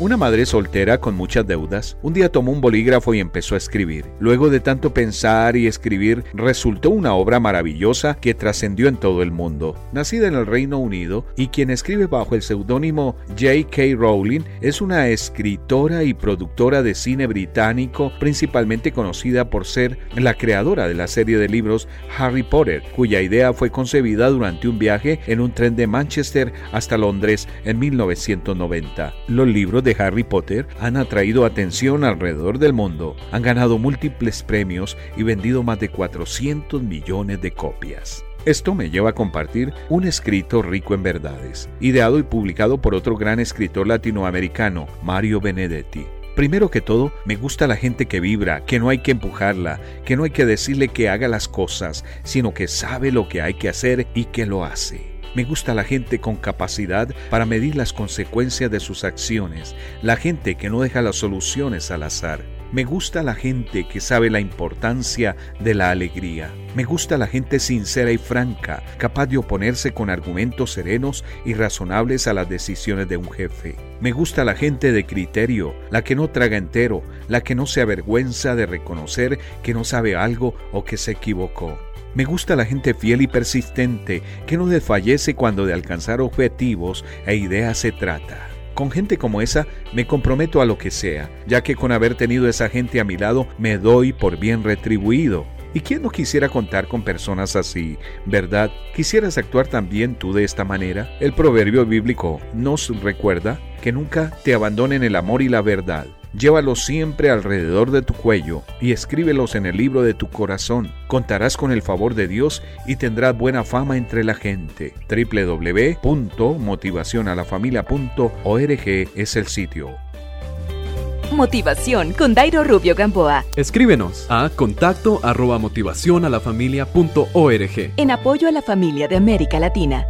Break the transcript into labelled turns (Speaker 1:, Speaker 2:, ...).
Speaker 1: Una madre soltera con muchas deudas un día tomó un bolígrafo y empezó a escribir. Luego de tanto pensar y escribir, resultó una obra maravillosa que trascendió en todo el mundo. Nacida en el Reino Unido y quien escribe bajo el seudónimo J.K. Rowling, es una escritora y productora de cine británico, principalmente conocida por ser la creadora de la serie de libros Harry Potter, cuya idea fue concebida durante un viaje en un tren de Manchester hasta Londres en 1990. Los libros de Harry Potter han atraído atención alrededor del mundo, han ganado múltiples premios y vendido más de 400 millones de copias. Esto me lleva a compartir un escrito rico en verdades, ideado y publicado por otro gran escritor latinoamericano, Mario Benedetti. Primero que todo, me gusta la gente que vibra, que no hay que empujarla, que no hay que decirle que haga las cosas, sino que sabe lo que hay que hacer y que lo hace. Me gusta la gente con capacidad para medir las consecuencias de sus acciones, la gente que no deja las soluciones al azar. Me gusta la gente que sabe la importancia de la alegría. Me gusta la gente sincera y franca, capaz de oponerse con argumentos serenos y razonables a las decisiones de un jefe. Me gusta la gente de criterio, la que no traga entero, la que no se avergüenza de reconocer que no sabe algo o que se equivocó. Me gusta la gente fiel y persistente, que no desfallece cuando de alcanzar objetivos e ideas se trata. Con gente como esa me comprometo a lo que sea, ya que con haber tenido esa gente a mi lado me doy por bien retribuido. ¿Y quién no quisiera contar con personas así, verdad? ¿Quisieras actuar también tú de esta manera? El proverbio bíblico nos recuerda que nunca te abandonen el amor y la verdad. Llévalos siempre alrededor de tu cuello y escríbelos en el libro de tu corazón. Contarás con el favor de Dios y tendrás buena fama entre la gente. www.motivacionalafamilia.org es el sitio.
Speaker 2: Motivación con Dairo Rubio Gamboa.
Speaker 3: Escríbenos a contacto arroba motivación En apoyo a la familia de América Latina.